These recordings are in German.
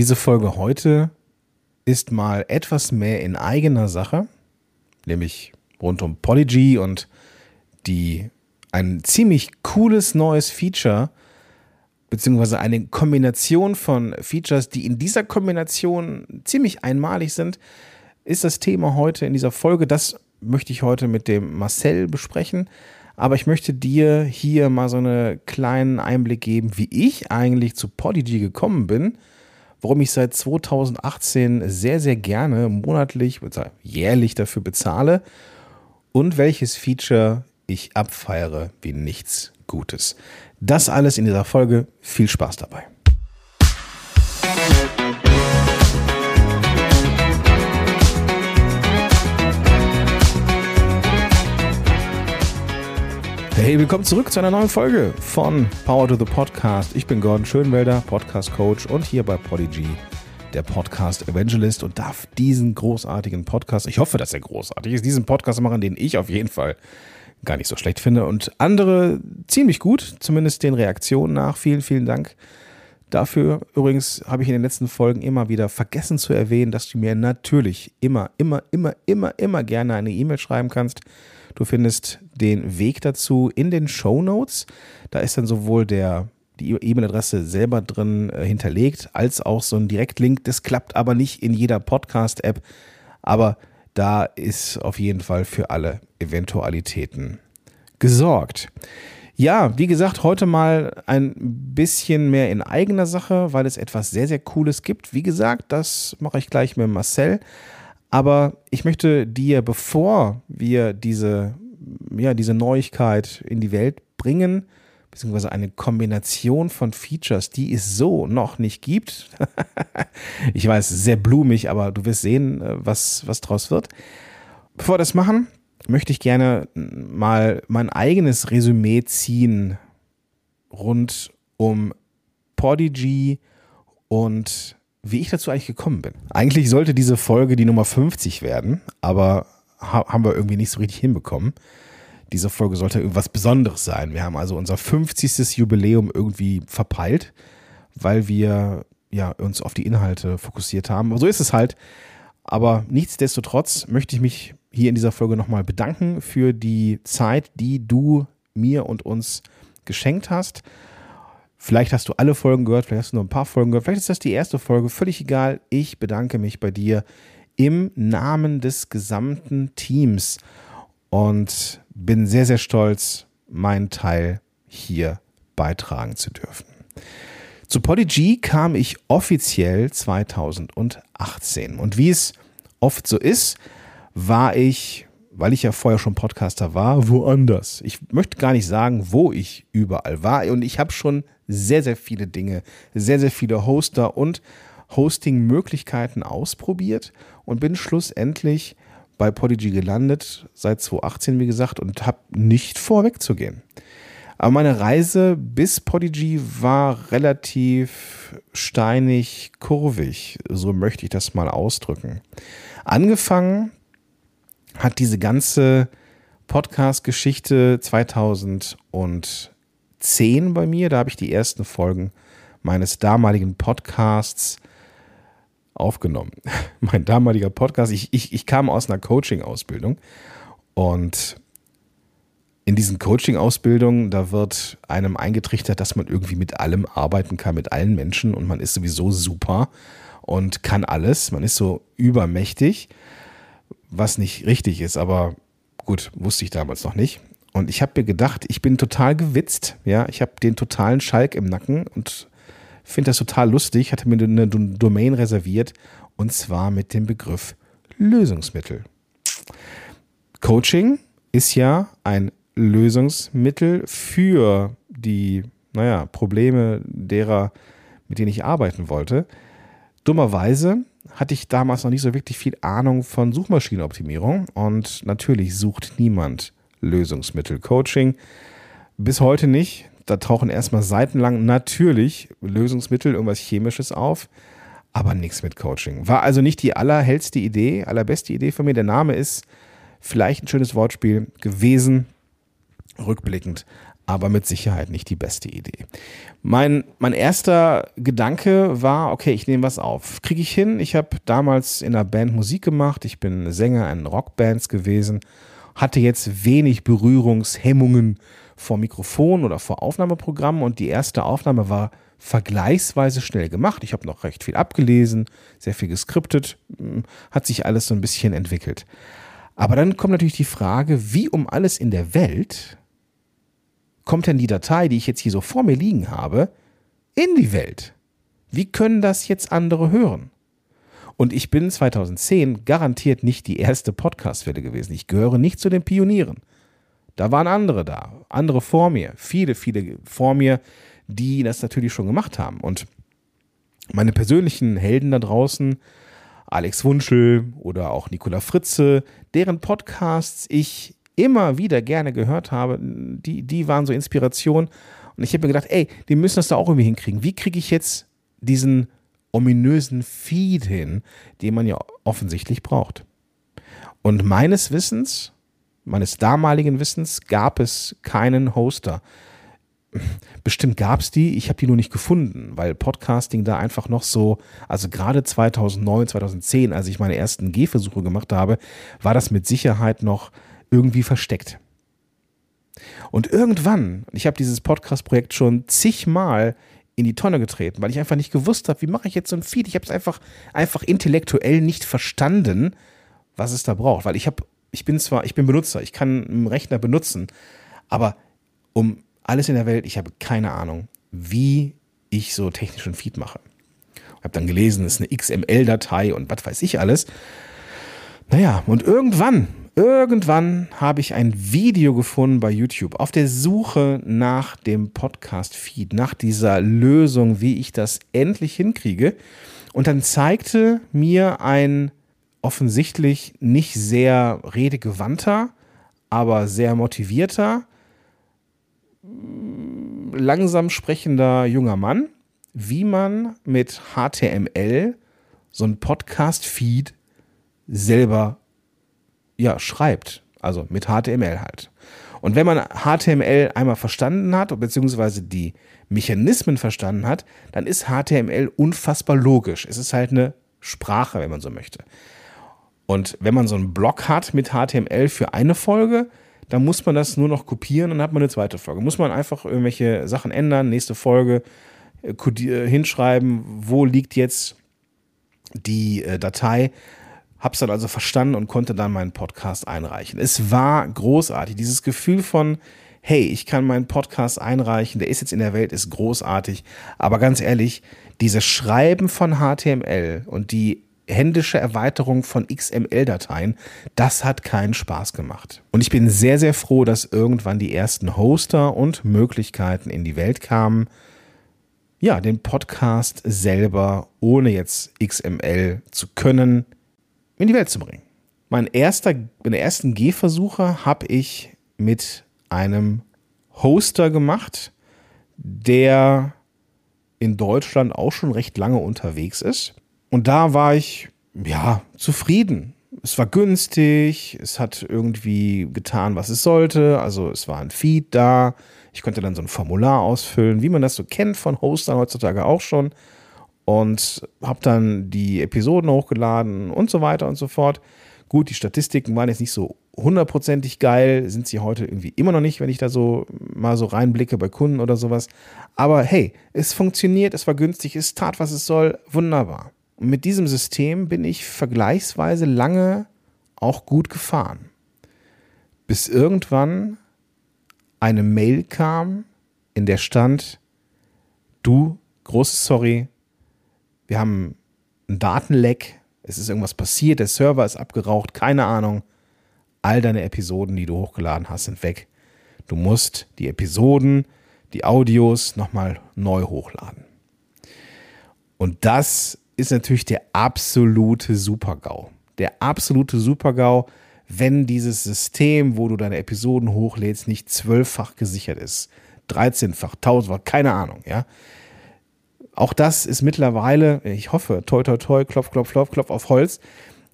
Diese Folge heute ist mal etwas mehr in eigener Sache, nämlich rund um Polyg und die ein ziemlich cooles neues Feature, beziehungsweise eine Kombination von Features, die in dieser Kombination ziemlich einmalig sind, ist das Thema heute in dieser Folge. Das möchte ich heute mit dem Marcel besprechen. Aber ich möchte dir hier mal so einen kleinen Einblick geben, wie ich eigentlich zu Podigy gekommen bin, warum ich seit 2018 sehr, sehr gerne monatlich, jährlich dafür bezahle und welches Feature ich abfeiere wie nichts Gutes. Das alles in dieser Folge. Viel Spaß dabei. Hey, willkommen zurück zu einer neuen Folge von Power to the Podcast. Ich bin Gordon Schönwelder, Podcast Coach und hier bei Podigy, der Podcast Evangelist und darf diesen großartigen Podcast, ich hoffe, dass er großartig ist, diesen Podcast machen, den ich auf jeden Fall gar nicht so schlecht finde und andere ziemlich gut, zumindest den Reaktionen nach. Vielen, vielen Dank dafür. Übrigens habe ich in den letzten Folgen immer wieder vergessen zu erwähnen, dass du mir natürlich immer, immer, immer, immer, immer gerne eine E-Mail schreiben kannst Du findest den Weg dazu in den Show Notes. Da ist dann sowohl der die E-Mail-Adresse selber drin äh, hinterlegt, als auch so ein Direktlink. Das klappt aber nicht in jeder Podcast-App, aber da ist auf jeden Fall für alle Eventualitäten gesorgt. Ja, wie gesagt, heute mal ein bisschen mehr in eigener Sache, weil es etwas sehr, sehr Cooles gibt. Wie gesagt, das mache ich gleich mit Marcel. Aber ich möchte dir, bevor wir diese, ja, diese Neuigkeit in die Welt bringen, beziehungsweise eine Kombination von Features, die es so noch nicht gibt. ich weiß, sehr blumig, aber du wirst sehen, äh, was, was draus wird. Bevor wir das machen, möchte ich gerne mal mein eigenes Resümee ziehen rund um Podigy und wie ich dazu eigentlich gekommen bin. Eigentlich sollte diese Folge die Nummer 50 werden, aber haben wir irgendwie nicht so richtig hinbekommen. Diese Folge sollte irgendwas Besonderes sein. Wir haben also unser 50. Jubiläum irgendwie verpeilt, weil wir ja, uns auf die Inhalte fokussiert haben. So ist es halt. Aber nichtsdestotrotz möchte ich mich hier in dieser Folge nochmal bedanken für die Zeit, die du mir und uns geschenkt hast. Vielleicht hast du alle Folgen gehört, vielleicht hast du nur ein paar Folgen gehört, vielleicht ist das die erste Folge, völlig egal. Ich bedanke mich bei dir im Namen des gesamten Teams und bin sehr, sehr stolz, meinen Teil hier beitragen zu dürfen. Zu Polyg kam ich offiziell 2018 und wie es oft so ist, war ich weil ich ja vorher schon Podcaster war, woanders. Ich möchte gar nicht sagen, wo ich überall war. Und ich habe schon sehr, sehr viele Dinge, sehr, sehr viele Hoster und Hosting-Möglichkeiten ausprobiert und bin schlussendlich bei Podigy gelandet, seit 2018, wie gesagt, und habe nicht vorwegzugehen. Aber meine Reise bis Podigy war relativ steinig, kurvig, so möchte ich das mal ausdrücken. Angefangen hat diese ganze Podcast-Geschichte 2010 bei mir. Da habe ich die ersten Folgen meines damaligen Podcasts aufgenommen. mein damaliger Podcast, ich, ich, ich kam aus einer Coaching-Ausbildung und in diesen Coaching-Ausbildungen, da wird einem eingetrichtert, dass man irgendwie mit allem arbeiten kann, mit allen Menschen und man ist sowieso super und kann alles. Man ist so übermächtig was nicht richtig ist, aber gut, wusste ich damals noch nicht. Und ich habe mir gedacht, ich bin total gewitzt, ja, ich habe den totalen Schalk im Nacken und finde das total lustig, hatte mir eine Domain reserviert und zwar mit dem Begriff Lösungsmittel. Coaching ist ja ein Lösungsmittel für die, naja, Probleme derer, mit denen ich arbeiten wollte. Dummerweise hatte ich damals noch nicht so wirklich viel Ahnung von Suchmaschinenoptimierung und natürlich sucht niemand Lösungsmittel. Coaching bis heute nicht. Da tauchen erstmal seitenlang natürlich Lösungsmittel, irgendwas Chemisches auf, aber nichts mit Coaching. War also nicht die allerhellste Idee, allerbeste Idee von mir. Der Name ist vielleicht ein schönes Wortspiel gewesen, rückblickend, aber mit Sicherheit nicht die beste Idee. Mein, mein erster Gedanke war, okay, ich nehme was auf. Kriege ich hin? Ich habe damals in einer Band Musik gemacht. Ich bin Sänger in Rockbands gewesen. Hatte jetzt wenig Berührungshemmungen vor Mikrofon oder vor Aufnahmeprogrammen und die erste Aufnahme war vergleichsweise schnell gemacht. Ich habe noch recht viel abgelesen, sehr viel geskriptet, hm, hat sich alles so ein bisschen entwickelt. Aber dann kommt natürlich die Frage, wie um alles in der Welt kommt denn die Datei, die ich jetzt hier so vor mir liegen habe, in die Welt? Wie können das jetzt andere hören? Und ich bin 2010 garantiert nicht die erste Podcast-Welle gewesen. Ich gehöre nicht zu den Pionieren. Da waren andere da, andere vor mir, viele, viele vor mir, die das natürlich schon gemacht haben. Und meine persönlichen Helden da draußen, Alex Wunschel oder auch Nicola Fritze, deren Podcasts ich immer wieder gerne gehört habe, die, die waren so Inspiration. Und ich habe mir gedacht, ey, die müssen das da auch irgendwie hinkriegen. Wie kriege ich jetzt diesen ominösen Feed hin, den man ja offensichtlich braucht? Und meines Wissens, meines damaligen Wissens, gab es keinen Hoster. Bestimmt gab es die, ich habe die nur nicht gefunden, weil Podcasting da einfach noch so, also gerade 2009, 2010, als ich meine ersten Gehversuche gemacht habe, war das mit Sicherheit noch irgendwie versteckt. Und irgendwann, ich habe dieses Podcast-Projekt schon zigmal in die Tonne getreten, weil ich einfach nicht gewusst habe, wie mache ich jetzt so ein Feed. Ich habe es einfach, einfach intellektuell nicht verstanden, was es da braucht. Weil ich habe, ich bin zwar, ich bin Benutzer, ich kann einen Rechner benutzen, aber um alles in der Welt, ich habe keine Ahnung, wie ich so technischen Feed mache. Ich habe dann gelesen, es ist eine XML-Datei und was weiß ich alles. Naja, und irgendwann Irgendwann habe ich ein Video gefunden bei YouTube auf der Suche nach dem Podcast-Feed, nach dieser Lösung, wie ich das endlich hinkriege. Und dann zeigte mir ein offensichtlich nicht sehr redegewandter, aber sehr motivierter, langsam sprechender junger Mann, wie man mit HTML so ein Podcast-Feed selber ja, schreibt. Also mit HTML halt. Und wenn man HTML einmal verstanden hat, beziehungsweise die Mechanismen verstanden hat, dann ist HTML unfassbar logisch. Es ist halt eine Sprache, wenn man so möchte. Und wenn man so einen Block hat mit HTML für eine Folge, dann muss man das nur noch kopieren und dann hat man eine zweite Folge. Muss man einfach irgendwelche Sachen ändern, nächste Folge äh, äh, hinschreiben, wo liegt jetzt die äh, Datei, Hab's dann also verstanden und konnte dann meinen Podcast einreichen. Es war großartig. Dieses Gefühl von, hey, ich kann meinen Podcast einreichen, der ist jetzt in der Welt, ist großartig. Aber ganz ehrlich, dieses Schreiben von HTML und die händische Erweiterung von XML-Dateien, das hat keinen Spaß gemacht. Und ich bin sehr, sehr froh, dass irgendwann die ersten Hoster und Möglichkeiten in die Welt kamen, ja, den Podcast selber ohne jetzt XML zu können, in die Welt zu bringen. Mein erster, meine ersten Gehversuche habe ich mit einem Hoster gemacht, der in Deutschland auch schon recht lange unterwegs ist. Und da war ich, ja, zufrieden. Es war günstig, es hat irgendwie getan, was es sollte. Also es war ein Feed da. Ich konnte dann so ein Formular ausfüllen, wie man das so kennt von Hostern heutzutage auch schon und habe dann die Episoden hochgeladen und so weiter und so fort. Gut, die Statistiken waren jetzt nicht so hundertprozentig geil, sind sie heute irgendwie immer noch nicht, wenn ich da so mal so reinblicke bei Kunden oder sowas. Aber hey, es funktioniert, es war günstig, es tat, was es soll, wunderbar. Mit diesem System bin ich vergleichsweise lange auch gut gefahren. Bis irgendwann eine Mail kam, in der stand, du, großes Sorry, wir haben ein Datenleck, es ist irgendwas passiert, der Server ist abgeraucht, keine Ahnung. All deine Episoden, die du hochgeladen hast, sind weg. Du musst die Episoden, die Audios nochmal neu hochladen. Und das ist natürlich der absolute Supergau. Der absolute Supergau, wenn dieses System, wo du deine Episoden hochlädst, nicht zwölffach gesichert ist. 13-fach, 1000-fach, keine Ahnung, ja. Auch das ist mittlerweile, ich hoffe, toi, toi, toi, klopf, klopf, klopf, klopf auf Holz,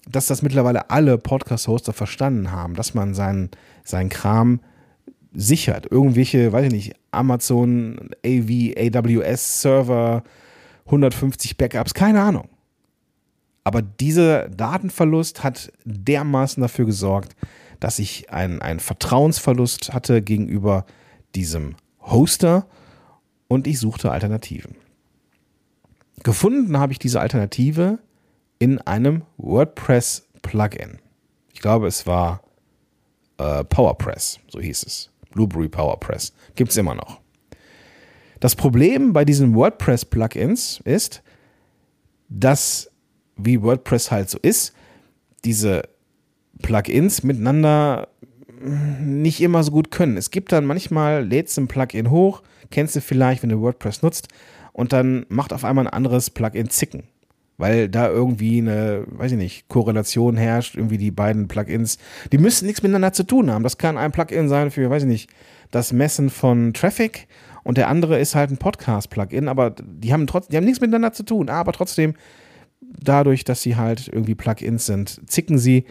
dass das mittlerweile alle Podcast-Hoster verstanden haben, dass man seinen, seinen Kram sichert. Irgendwelche, weiß ich nicht, Amazon AV, AWS Server, 150 Backups, keine Ahnung. Aber dieser Datenverlust hat dermaßen dafür gesorgt, dass ich einen, Vertrauensverlust hatte gegenüber diesem Hoster und ich suchte Alternativen. Gefunden habe ich diese Alternative in einem WordPress-Plugin. Ich glaube, es war äh, PowerPress, so hieß es. Blueberry PowerPress. Gibt es immer noch. Das Problem bei diesen WordPress-Plugins ist, dass, wie WordPress halt so ist, diese Plugins miteinander nicht immer so gut können. Es gibt dann manchmal, lädst du ein Plugin hoch, kennst du vielleicht, wenn du WordPress nutzt, und dann macht auf einmal ein anderes Plugin zicken. Weil da irgendwie eine, weiß ich nicht, Korrelation herrscht, irgendwie die beiden Plugins, die müssen nichts miteinander zu tun haben. Das kann ein Plugin sein für, weiß ich nicht, das Messen von Traffic und der andere ist halt ein Podcast-Plugin, aber die haben trotzdem, die haben nichts miteinander zu tun, aber trotzdem, dadurch, dass sie halt irgendwie Plugins sind, zicken sie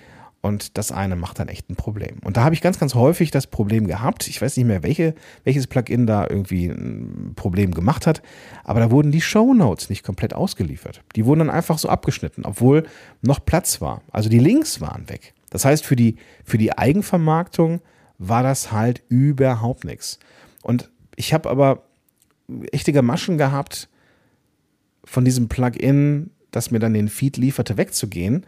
und das eine macht dann echt ein Problem. Und da habe ich ganz, ganz häufig das Problem gehabt. Ich weiß nicht mehr, welche, welches Plugin da irgendwie ein Problem gemacht hat, aber da wurden die Show Notes nicht komplett ausgeliefert. Die wurden dann einfach so abgeschnitten, obwohl noch Platz war. Also die Links waren weg. Das heißt, für die, für die Eigenvermarktung war das halt überhaupt nichts. Und ich habe aber echte Gamaschen gehabt, von diesem Plugin, das mir dann den Feed lieferte, wegzugehen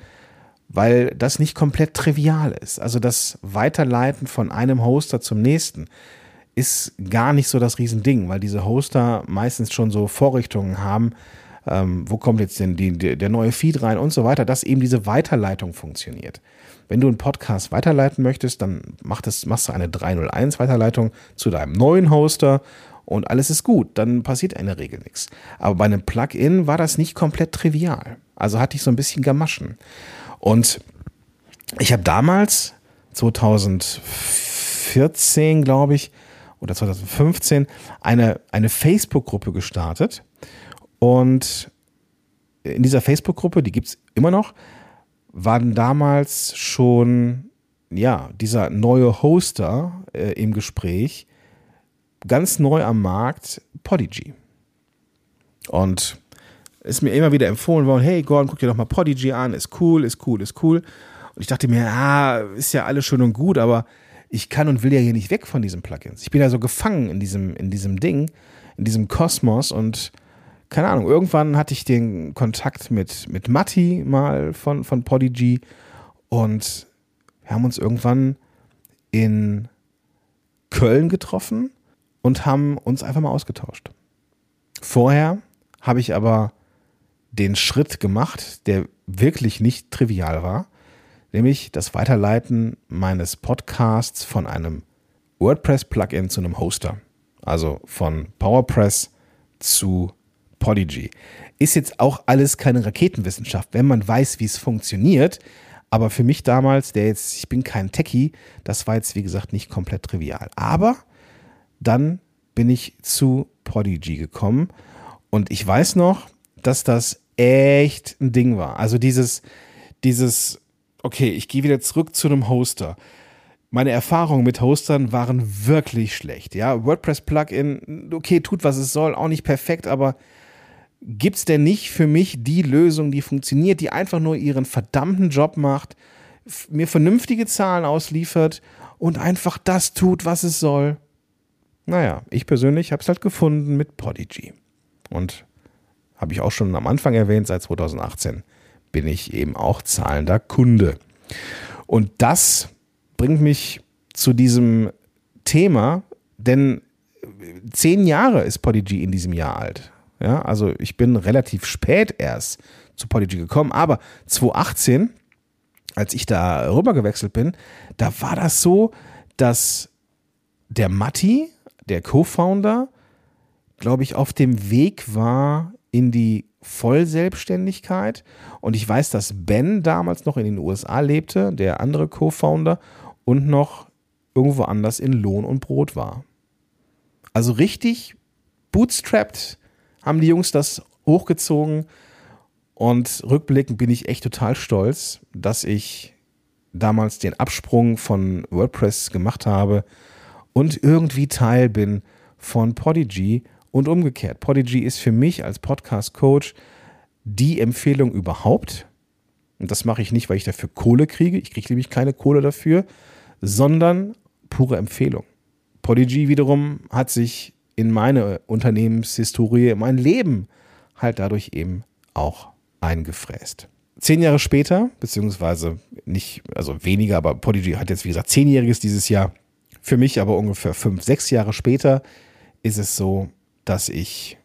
weil das nicht komplett trivial ist. Also das Weiterleiten von einem Hoster zum nächsten ist gar nicht so das Riesending, weil diese Hoster meistens schon so Vorrichtungen haben, ähm, wo kommt jetzt denn die, der neue Feed rein und so weiter, dass eben diese Weiterleitung funktioniert. Wenn du einen Podcast weiterleiten möchtest, dann mach das, machst du eine 301 Weiterleitung zu deinem neuen Hoster und alles ist gut. Dann passiert in der Regel nichts. Aber bei einem Plugin war das nicht komplett trivial. Also hatte ich so ein bisschen Gamaschen. Und ich habe damals, 2014, glaube ich, oder 2015, eine, eine Facebook-Gruppe gestartet. Und in dieser Facebook-Gruppe, die gibt es immer noch, waren damals schon, ja, dieser neue Hoster äh, im Gespräch, ganz neu am Markt, Podigy. Und ist mir immer wieder empfohlen worden, hey Gordon, guck dir doch mal Podigy an, ist cool, ist cool, ist cool. Und ich dachte mir, ah, ist ja alles schön und gut, aber ich kann und will ja hier nicht weg von diesen Plugins. Ich bin ja so gefangen in diesem, in diesem Ding, in diesem Kosmos und keine Ahnung, irgendwann hatte ich den Kontakt mit, mit Matti mal von, von Podigy und wir haben uns irgendwann in Köln getroffen und haben uns einfach mal ausgetauscht. Vorher habe ich aber den Schritt gemacht, der wirklich nicht trivial war, nämlich das Weiterleiten meines Podcasts von einem WordPress-Plugin zu einem Hoster. Also von PowerPress zu Podigy. Ist jetzt auch alles keine Raketenwissenschaft, wenn man weiß, wie es funktioniert. Aber für mich damals, der jetzt, ich bin kein Techie, das war jetzt wie gesagt nicht komplett trivial. Aber dann bin ich zu Podigy gekommen und ich weiß noch, dass das echt ein Ding war. Also dieses, dieses, okay, ich gehe wieder zurück zu einem Hoster. Meine Erfahrungen mit Hostern waren wirklich schlecht. Ja, WordPress-Plugin, okay, tut was es soll, auch nicht perfekt, aber gibt es denn nicht für mich die Lösung, die funktioniert, die einfach nur ihren verdammten Job macht, mir vernünftige Zahlen ausliefert und einfach das tut, was es soll? Naja, ich persönlich habe es halt gefunden mit Podigy. Und habe ich auch schon am Anfang erwähnt, seit 2018 bin ich eben auch zahlender Kunde. Und das bringt mich zu diesem Thema, denn zehn Jahre ist Podigy in diesem Jahr alt. Ja, also ich bin relativ spät erst zu Podigy gekommen, aber 2018, als ich da rüber gewechselt bin, da war das so, dass der Matti, der Co-Founder, glaube ich, auf dem Weg war in die Vollselbstständigkeit. Und ich weiß, dass Ben damals noch in den USA lebte, der andere Co-Founder, und noch irgendwo anders in Lohn und Brot war. Also richtig bootstrapped haben die Jungs das hochgezogen. Und rückblickend bin ich echt total stolz, dass ich damals den Absprung von WordPress gemacht habe und irgendwie Teil bin von Podigy und umgekehrt. Podigy ist für mich als Podcast-Coach die Empfehlung überhaupt. Und das mache ich nicht, weil ich dafür Kohle kriege. Ich kriege nämlich keine Kohle dafür, sondern pure Empfehlung. Podigy wiederum hat sich in meine Unternehmenshistorie, in mein Leben halt dadurch eben auch eingefräst. Zehn Jahre später, beziehungsweise nicht, also weniger, aber Podigy hat jetzt, wie gesagt, zehnjähriges dieses Jahr. Für mich aber ungefähr fünf, sechs Jahre später ist es so, dass ich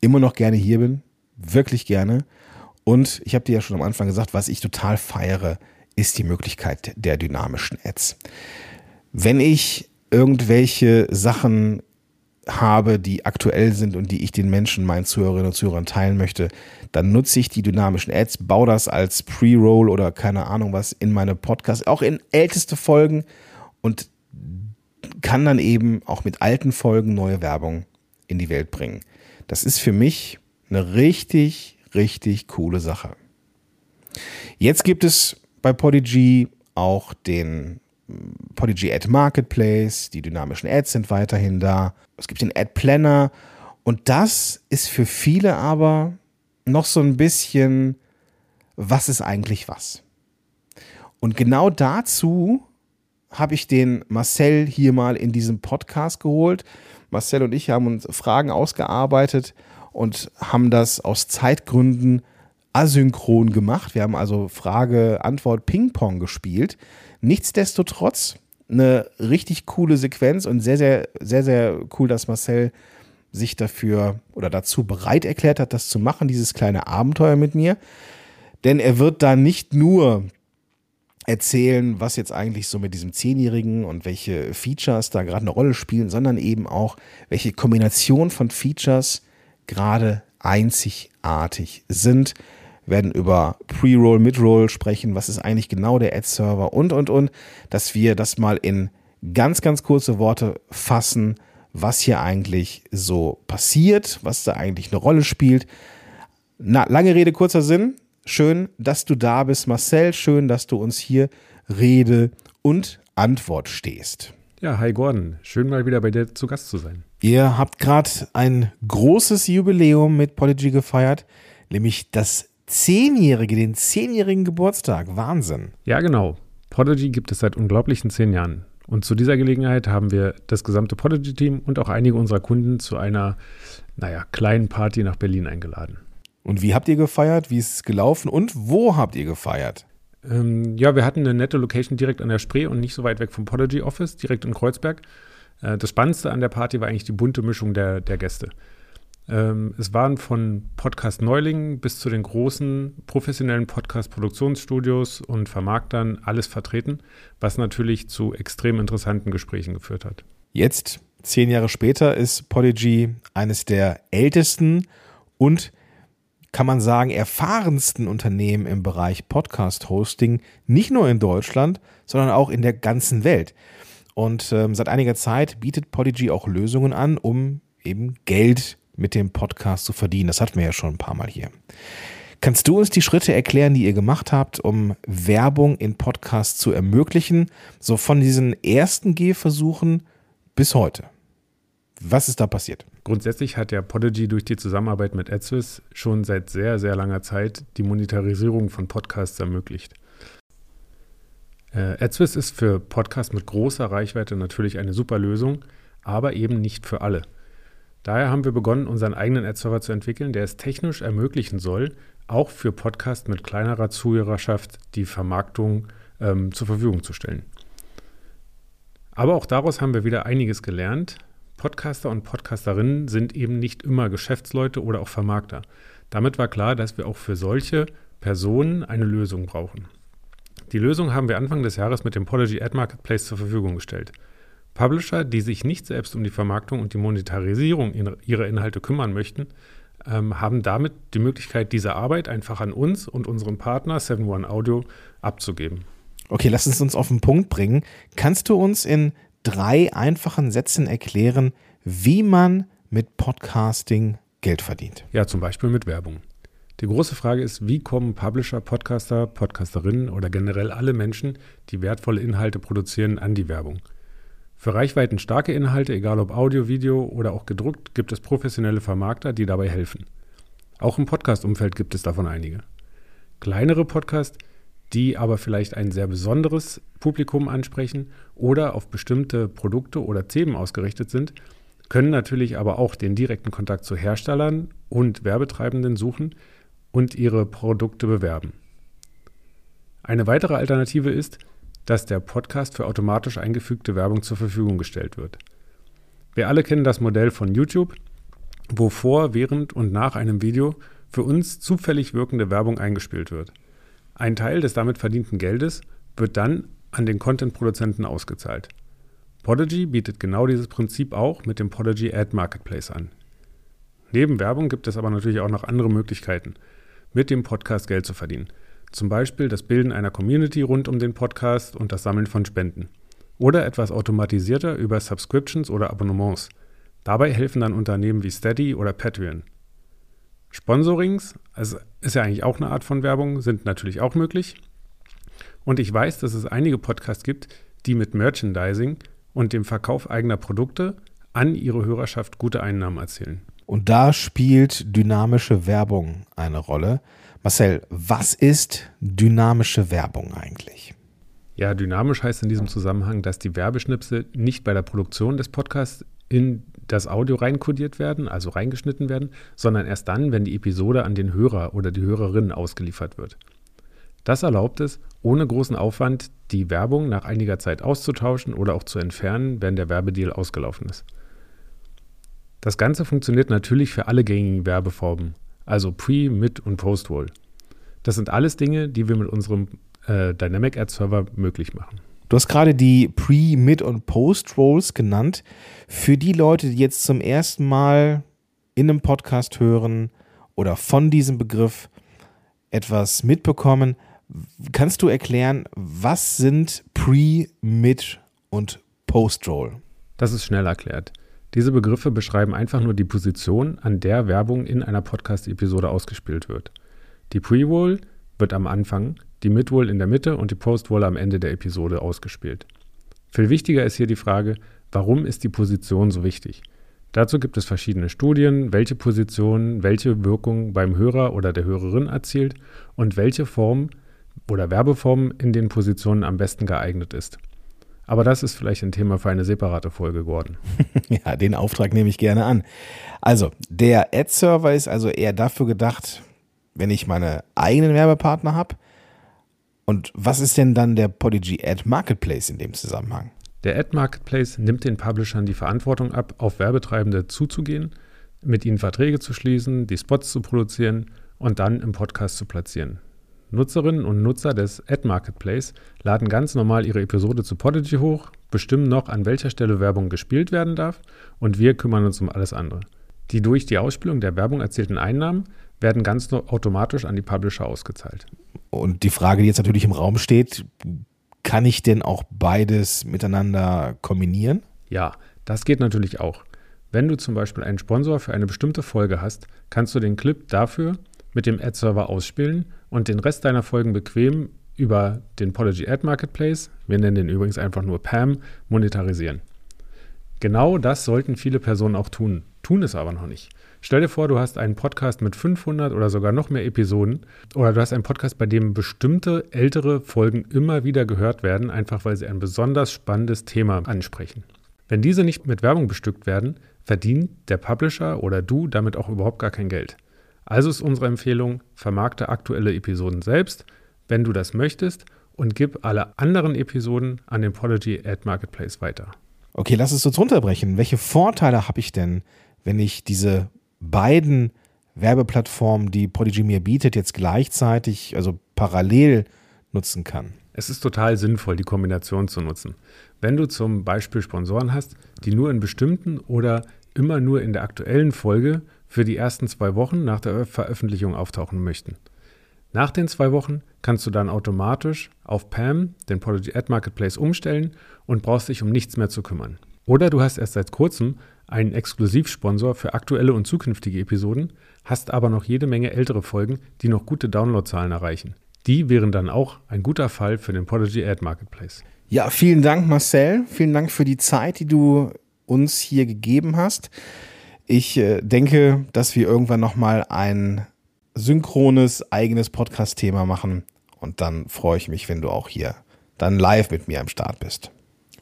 immer noch gerne hier bin, wirklich gerne. Und ich habe dir ja schon am Anfang gesagt, was ich total feiere, ist die Möglichkeit der dynamischen Ads. Wenn ich irgendwelche Sachen habe, die aktuell sind und die ich den Menschen, meinen Zuhörerinnen und Zuhörern teilen möchte, dann nutze ich die dynamischen Ads, baue das als Pre-Roll oder keine Ahnung was in meine Podcasts, auch in älteste Folgen und kann dann eben auch mit alten Folgen neue Werbung in die Welt bringen. Das ist für mich eine richtig, richtig coole Sache. Jetzt gibt es bei Podigy auch den Podigy Ad Marketplace, die dynamischen Ads sind weiterhin da. Es gibt den Ad Planner und das ist für viele aber noch so ein bisschen, was ist eigentlich was? Und genau dazu habe ich den Marcel hier mal in diesem Podcast geholt. Marcel und ich haben uns Fragen ausgearbeitet und haben das aus Zeitgründen asynchron gemacht. Wir haben also Frage, Antwort, Ping-Pong gespielt. Nichtsdestotrotz eine richtig coole Sequenz und sehr, sehr, sehr, sehr cool, dass Marcel sich dafür oder dazu bereit erklärt hat, das zu machen, dieses kleine Abenteuer mit mir. Denn er wird da nicht nur erzählen, was jetzt eigentlich so mit diesem Zehnjährigen und welche Features da gerade eine Rolle spielen, sondern eben auch, welche Kombination von Features gerade einzigartig sind werden über Pre-Roll, Mid-Roll sprechen, was ist eigentlich genau der Ad-Server und, und, und, dass wir das mal in ganz, ganz kurze Worte fassen, was hier eigentlich so passiert, was da eigentlich eine Rolle spielt. Na, lange Rede, kurzer Sinn. Schön, dass du da bist, Marcel. Schön, dass du uns hier Rede und Antwort stehst. Ja, hi Gordon. Schön mal wieder bei dir zu Gast zu sein. Ihr habt gerade ein großes Jubiläum mit Podigy gefeiert, nämlich das Zehnjährige, den zehnjährigen Geburtstag. Wahnsinn. Ja, genau. Podigy gibt es seit unglaublichen zehn Jahren. Und zu dieser Gelegenheit haben wir das gesamte Podigy-Team und auch einige unserer Kunden zu einer, naja, kleinen Party nach Berlin eingeladen. Und wie habt ihr gefeiert? Wie ist es gelaufen? Und wo habt ihr gefeiert? Ähm, ja, wir hatten eine nette Location direkt an der Spree und nicht so weit weg vom Podigy Office, direkt in Kreuzberg. Äh, das Spannendste an der Party war eigentlich die bunte Mischung der, der Gäste. Ähm, es waren von Podcast Neulingen bis zu den großen professionellen Podcast-Produktionsstudios und Vermarktern alles vertreten, was natürlich zu extrem interessanten Gesprächen geführt hat. Jetzt, zehn Jahre später, ist Podigy eines der ältesten und kann man sagen, erfahrensten Unternehmen im Bereich Podcast-Hosting, nicht nur in Deutschland, sondern auch in der ganzen Welt. Und ähm, seit einiger Zeit bietet Podigy auch Lösungen an, um eben Geld mit dem Podcast zu verdienen. Das hatten wir ja schon ein paar Mal hier. Kannst du uns die Schritte erklären, die ihr gemacht habt, um Werbung in Podcasts zu ermöglichen? So von diesen ersten Gehversuchen bis heute. Was ist da passiert? Grundsätzlich hat ja Podigy durch die Zusammenarbeit mit AdSwiss schon seit sehr, sehr langer Zeit die Monetarisierung von Podcasts ermöglicht. Äh, AdSwiss ist für Podcasts mit großer Reichweite natürlich eine super Lösung, aber eben nicht für alle. Daher haben wir begonnen, unseren eigenen Ad-Server zu entwickeln, der es technisch ermöglichen soll, auch für Podcasts mit kleinerer Zuhörerschaft die Vermarktung ähm, zur Verfügung zu stellen. Aber auch daraus haben wir wieder einiges gelernt. Podcaster und Podcasterinnen sind eben nicht immer Geschäftsleute oder auch Vermarkter. Damit war klar, dass wir auch für solche Personen eine Lösung brauchen. Die Lösung haben wir Anfang des Jahres mit dem Podigy Ad Marketplace zur Verfügung gestellt. Publisher, die sich nicht selbst um die Vermarktung und die Monetarisierung ihrer Inhalte kümmern möchten, ähm, haben damit die Möglichkeit, diese Arbeit einfach an uns und unseren Partner 7 Audio abzugeben. Okay, lass uns uns auf den Punkt bringen. Kannst du uns in drei einfachen Sätzen erklären, wie man mit Podcasting Geld verdient? Ja, zum Beispiel mit Werbung. Die große Frage ist, wie kommen Publisher, Podcaster, Podcasterinnen oder generell alle Menschen, die wertvolle Inhalte produzieren, an die Werbung? Für reichweitenstarke Inhalte, egal ob Audio, Video oder auch gedruckt, gibt es professionelle Vermarkter, die dabei helfen. Auch im Podcast-Umfeld gibt es davon einige. Kleinere Podcasts, die aber vielleicht ein sehr besonderes Publikum ansprechen oder auf bestimmte Produkte oder Themen ausgerichtet sind, können natürlich aber auch den direkten Kontakt zu Herstellern und Werbetreibenden suchen und ihre Produkte bewerben. Eine weitere Alternative ist, dass der Podcast für automatisch eingefügte Werbung zur Verfügung gestellt wird. Wir alle kennen das Modell von YouTube, wo vor, während und nach einem Video für uns zufällig wirkende Werbung eingespielt wird. Ein Teil des damit verdienten Geldes wird dann an den Content-Produzenten ausgezahlt. Podigy bietet genau dieses Prinzip auch mit dem Podigy Ad Marketplace an. Neben Werbung gibt es aber natürlich auch noch andere Möglichkeiten, mit dem Podcast Geld zu verdienen. Zum Beispiel das Bilden einer Community rund um den Podcast und das Sammeln von Spenden. Oder etwas automatisierter über Subscriptions oder Abonnements. Dabei helfen dann Unternehmen wie Steady oder Patreon. Sponsorings, also ist ja eigentlich auch eine Art von Werbung, sind natürlich auch möglich. Und ich weiß, dass es einige Podcasts gibt, die mit Merchandising und dem Verkauf eigener Produkte an ihre Hörerschaft gute Einnahmen erzielen. Und da spielt dynamische Werbung eine Rolle. Marcel, was ist dynamische Werbung eigentlich? Ja, dynamisch heißt in diesem Zusammenhang, dass die Werbeschnipsel nicht bei der Produktion des Podcasts in das Audio reinkodiert werden, also reingeschnitten werden, sondern erst dann, wenn die Episode an den Hörer oder die Hörerin ausgeliefert wird. Das erlaubt es, ohne großen Aufwand die Werbung nach einiger Zeit auszutauschen oder auch zu entfernen, wenn der Werbedeal ausgelaufen ist. Das Ganze funktioniert natürlich für alle gängigen Werbeformen, also Pre-, Mid- und Post-Roll. Das sind alles Dinge, die wir mit unserem äh, Dynamic Ad Server möglich machen. Du hast gerade die Pre-, Mid- und Post-Rolls genannt. Für die Leute, die jetzt zum ersten Mal in einem Podcast hören oder von diesem Begriff etwas mitbekommen, Kannst du erklären, was sind Pre-, Mid- und Post-Roll? Das ist schnell erklärt. Diese Begriffe beschreiben einfach nur die Position, an der Werbung in einer Podcast-Episode ausgespielt wird. Die Pre-Roll wird am Anfang, die Mid-Roll in der Mitte und die Post-Roll am Ende der Episode ausgespielt. Viel wichtiger ist hier die Frage, warum ist die Position so wichtig? Dazu gibt es verschiedene Studien, welche Position welche Wirkung beim Hörer oder der Hörerin erzielt und welche Form oder Werbeform in den Positionen am besten geeignet ist. Aber das ist vielleicht ein Thema für eine separate Folge geworden. ja, den Auftrag nehme ich gerne an. Also, der Ad-Server ist also eher dafür gedacht, wenn ich meine eigenen Werbepartner habe. Und was ist denn dann der Podigy Ad Marketplace in dem Zusammenhang? Der Ad Marketplace nimmt den Publishern die Verantwortung ab, auf Werbetreibende zuzugehen, mit ihnen Verträge zu schließen, die Spots zu produzieren und dann im Podcast zu platzieren. Nutzerinnen und Nutzer des Ad Marketplace laden ganz normal ihre Episode zu Podigy hoch, bestimmen noch, an welcher Stelle Werbung gespielt werden darf und wir kümmern uns um alles andere. Die durch die Ausspielung der Werbung erzielten Einnahmen werden ganz automatisch an die Publisher ausgezahlt. Und die Frage, die jetzt natürlich im Raum steht, kann ich denn auch beides miteinander kombinieren? Ja, das geht natürlich auch. Wenn du zum Beispiel einen Sponsor für eine bestimmte Folge hast, kannst du den Clip dafür mit dem Ad-Server ausspielen und den Rest deiner Folgen bequem über den Pology Ad Marketplace, wir nennen den übrigens einfach nur PAM, monetarisieren. Genau das sollten viele Personen auch tun, tun es aber noch nicht. Stell dir vor, du hast einen Podcast mit 500 oder sogar noch mehr Episoden oder du hast einen Podcast, bei dem bestimmte ältere Folgen immer wieder gehört werden, einfach weil sie ein besonders spannendes Thema ansprechen. Wenn diese nicht mit Werbung bestückt werden, verdient der Publisher oder du damit auch überhaupt gar kein Geld. Also ist unsere Empfehlung, vermarkte aktuelle Episoden selbst, wenn du das möchtest, und gib alle anderen Episoden an den Podigy Ad Marketplace weiter. Okay, lass es uns runterbrechen. Welche Vorteile habe ich denn, wenn ich diese beiden Werbeplattformen, die Podigy mir bietet, jetzt gleichzeitig, also parallel nutzen kann? Es ist total sinnvoll, die Kombination zu nutzen. Wenn du zum Beispiel Sponsoren hast, die nur in bestimmten oder immer nur in der aktuellen Folge für die ersten zwei Wochen nach der Veröffentlichung auftauchen möchten. Nach den zwei Wochen kannst du dann automatisch auf PAM, den Podigy Ad Marketplace, umstellen und brauchst dich um nichts mehr zu kümmern. Oder du hast erst seit kurzem einen Exklusivsponsor für aktuelle und zukünftige Episoden, hast aber noch jede Menge ältere Folgen, die noch gute Downloadzahlen erreichen. Die wären dann auch ein guter Fall für den Podigy Ad Marketplace. Ja, vielen Dank, Marcel. Vielen Dank für die Zeit, die du uns hier gegeben hast. Ich äh, denke, dass wir irgendwann nochmal ein synchrones eigenes Podcast-Thema machen. Und dann freue ich mich, wenn du auch hier dann live mit mir am Start bist.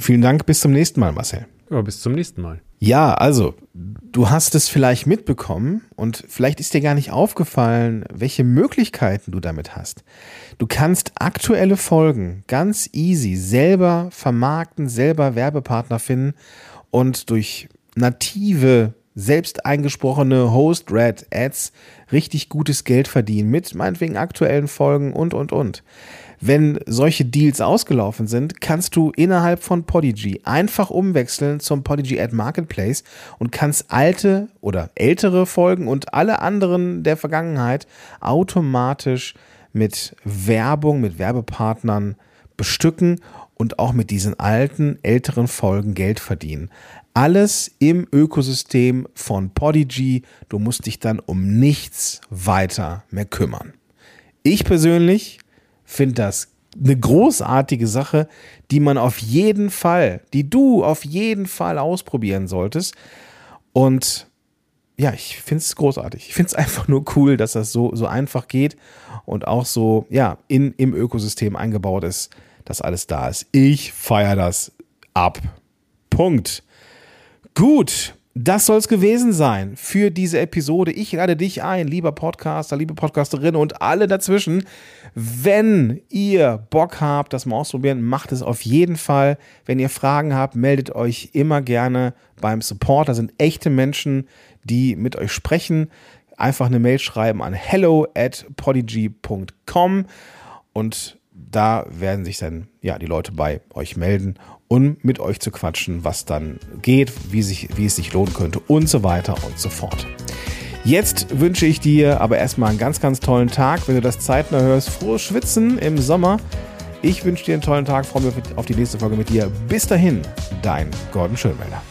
Vielen Dank, bis zum nächsten Mal, Marcel. Ja, bis zum nächsten Mal. Ja, also, du hast es vielleicht mitbekommen und vielleicht ist dir gar nicht aufgefallen, welche Möglichkeiten du damit hast. Du kannst aktuelle Folgen ganz easy selber vermarkten, selber Werbepartner finden und durch native selbst eingesprochene Host-Red-Ads richtig gutes Geld verdienen mit meinetwegen aktuellen Folgen und, und, und. Wenn solche Deals ausgelaufen sind, kannst du innerhalb von Podigy einfach umwechseln zum Podigy Ad Marketplace und kannst alte oder ältere Folgen und alle anderen der Vergangenheit automatisch mit Werbung, mit Werbepartnern bestücken und auch mit diesen alten, älteren Folgen Geld verdienen. Alles im Ökosystem von Podigy. Du musst dich dann um nichts weiter mehr kümmern. Ich persönlich finde das eine großartige Sache, die man auf jeden Fall, die du auf jeden Fall ausprobieren solltest. Und ja, ich finde es großartig. Ich finde es einfach nur cool, dass das so, so einfach geht und auch so, ja, in, im Ökosystem eingebaut ist, dass alles da ist. Ich feiere das ab. Punkt. Gut, das soll es gewesen sein für diese Episode. Ich lade dich ein, lieber Podcaster, liebe Podcasterin und alle dazwischen. Wenn ihr Bock habt, das mal ausprobieren, macht es auf jeden Fall. Wenn ihr Fragen habt, meldet euch immer gerne beim Support. Da sind echte Menschen, die mit euch sprechen. Einfach eine Mail schreiben an hello at podigy.com und da werden sich dann ja die Leute bei euch melden um mit euch zu quatschen, was dann geht, wie, sich, wie es sich lohnen könnte und so weiter und so fort. Jetzt wünsche ich dir aber erstmal einen ganz, ganz tollen Tag. Wenn du das zeitnah hörst, frohes Schwitzen im Sommer. Ich wünsche dir einen tollen Tag, freue mich auf die nächste Folge mit dir. Bis dahin, dein Gordon Schönmelder.